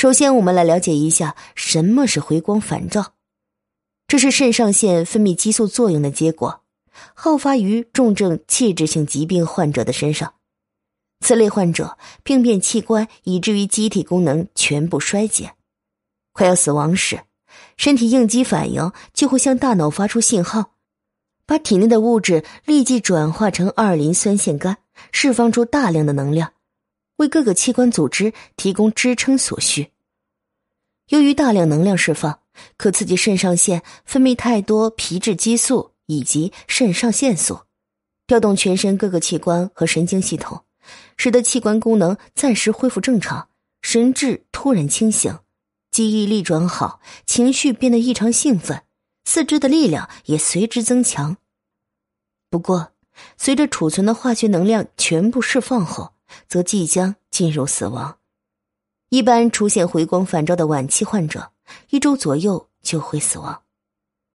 首先，我们来了解一下什么是回光返照。这是肾上腺分泌激素作用的结果，好发于重症器质性疾病患者的身上。此类患者病变器官以至于机体功能全部衰竭，快要死亡时，身体应激反应就会向大脑发出信号，把体内的物质立即转化成二磷酸腺苷，释放出大量的能量。为各个器官组织提供支撑所需。由于大量能量释放，可刺激肾上腺分泌太多皮质激素以及肾上腺素，调动全身各个器官和神经系统，使得器官功能暂时恢复正常，神志突然清醒，记忆力转好，情绪变得异常兴奋，四肢的力量也随之增强。不过，随着储存的化学能量全部释放后，则即将进入死亡。一般出现回光返照的晚期患者，一周左右就会死亡。